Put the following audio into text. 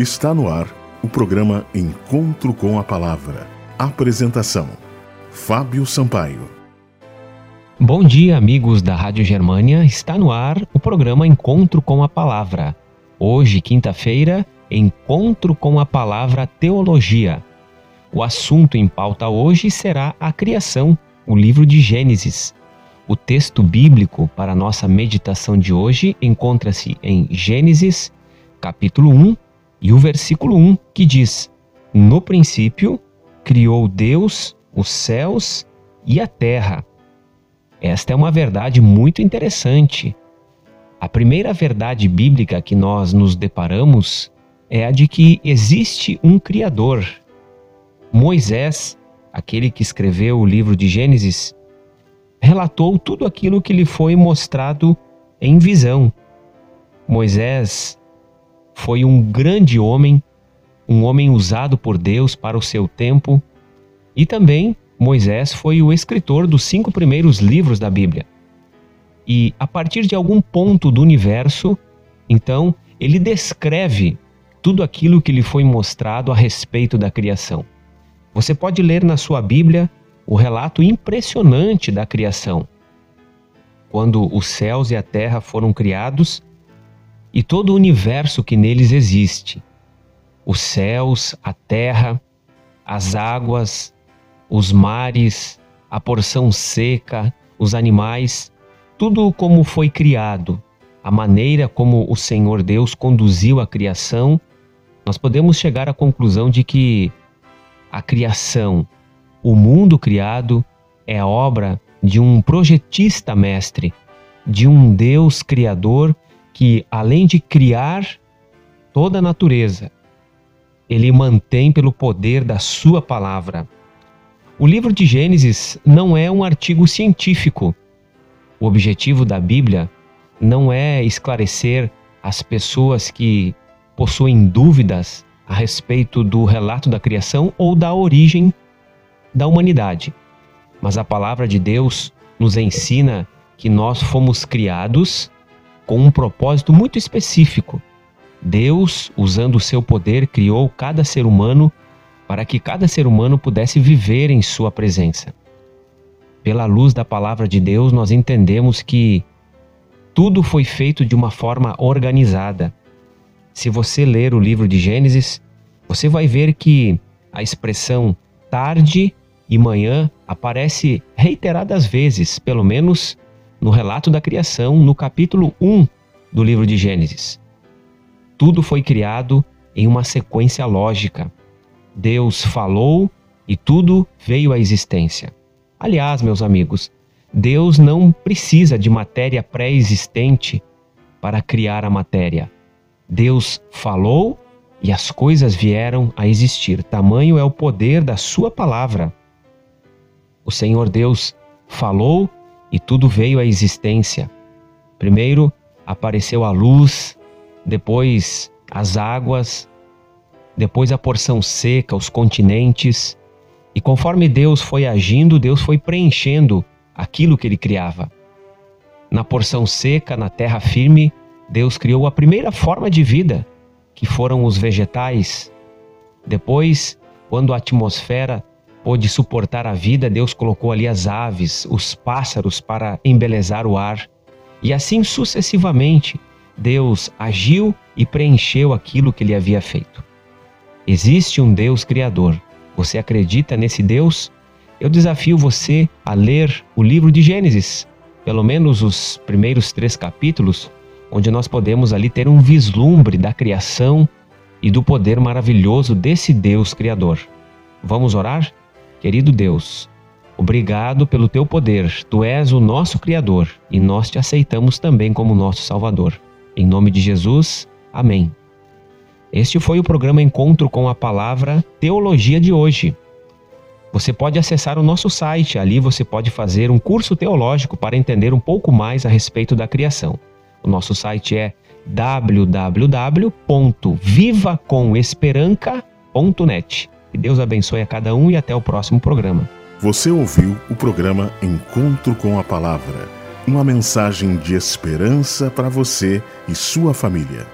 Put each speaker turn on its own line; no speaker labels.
Está no ar o programa Encontro com a Palavra. Apresentação: Fábio Sampaio.
Bom dia, amigos da Rádio Germânia. Está no ar o programa Encontro com a Palavra. Hoje, quinta-feira, Encontro com a Palavra Teologia. O assunto em pauta hoje será a criação, o livro de Gênesis. O texto bíblico para nossa meditação de hoje encontra-se em Gênesis, capítulo 1, e o versículo 1, que diz: No princípio criou Deus os céus e a terra. Esta é uma verdade muito interessante. A primeira verdade bíblica que nós nos deparamos é a de que existe um Criador. Moisés, aquele que escreveu o livro de Gênesis, relatou tudo aquilo que lhe foi mostrado em visão. Moisés foi um grande homem, um homem usado por Deus para o seu tempo, e também Moisés foi o escritor dos cinco primeiros livros da Bíblia. E a partir de algum ponto do universo, então, ele descreve tudo aquilo que lhe foi mostrado a respeito da criação. Você pode ler na sua Bíblia o relato impressionante da criação. Quando os céus e a terra foram criados, e todo o universo que neles existe. Os céus, a terra, as águas, os mares, a porção seca, os animais, tudo como foi criado, a maneira como o Senhor Deus conduziu a criação, nós podemos chegar à conclusão de que a criação, o mundo criado, é obra de um projetista mestre, de um Deus criador que, além de criar toda a natureza, ele mantém pelo poder da sua palavra. O livro de Gênesis não é um artigo científico. O objetivo da Bíblia não é esclarecer as pessoas que possuem dúvidas a respeito do relato da criação ou da origem da humanidade. Mas a palavra de Deus nos ensina que nós fomos criados com um propósito muito específico. Deus, usando o seu poder, criou cada ser humano para que cada ser humano pudesse viver em sua presença. Pela luz da palavra de Deus, nós entendemos que tudo foi feito de uma forma organizada. Se você ler o livro de Gênesis, você vai ver que a expressão tarde e manhã aparece reiteradas vezes, pelo menos no relato da criação, no capítulo 1 do livro de Gênesis. Tudo foi criado em uma sequência lógica. Deus falou e tudo veio à existência. Aliás, meus amigos, Deus não precisa de matéria pré-existente para criar a matéria. Deus falou e as coisas vieram a existir. Tamanho é o poder da Sua palavra. O Senhor Deus falou e tudo veio à existência. Primeiro apareceu a luz, depois as águas, depois a porção seca, os continentes. E conforme Deus foi agindo, Deus foi preenchendo aquilo que ele criava. Na porção seca, na terra firme, Deus criou a primeira forma de vida, que foram os vegetais. Depois, quando a atmosfera pôde suportar a vida, Deus colocou ali as aves, os pássaros para embelezar o ar. E assim sucessivamente, Deus agiu e preencheu aquilo que ele havia feito. Existe um Deus criador. Você acredita nesse Deus? Eu desafio você a ler o livro de Gênesis, pelo menos os primeiros três capítulos, onde nós podemos ali ter um vislumbre da criação e do poder maravilhoso desse Deus criador. Vamos orar? Querido Deus, obrigado pelo teu poder. Tu és o nosso Criador e nós te aceitamos também como nosso Salvador. Em nome de Jesus, amém. Este foi o programa Encontro com a Palavra Teologia de hoje. Você pode acessar o nosso site, ali você pode fazer um curso teológico para entender um pouco mais a respeito da criação. O nosso site é www.vivacomesperanca.net. Que Deus abençoe a cada um e até o próximo programa.
Você ouviu o programa Encontro com a Palavra uma mensagem de esperança para você e sua família.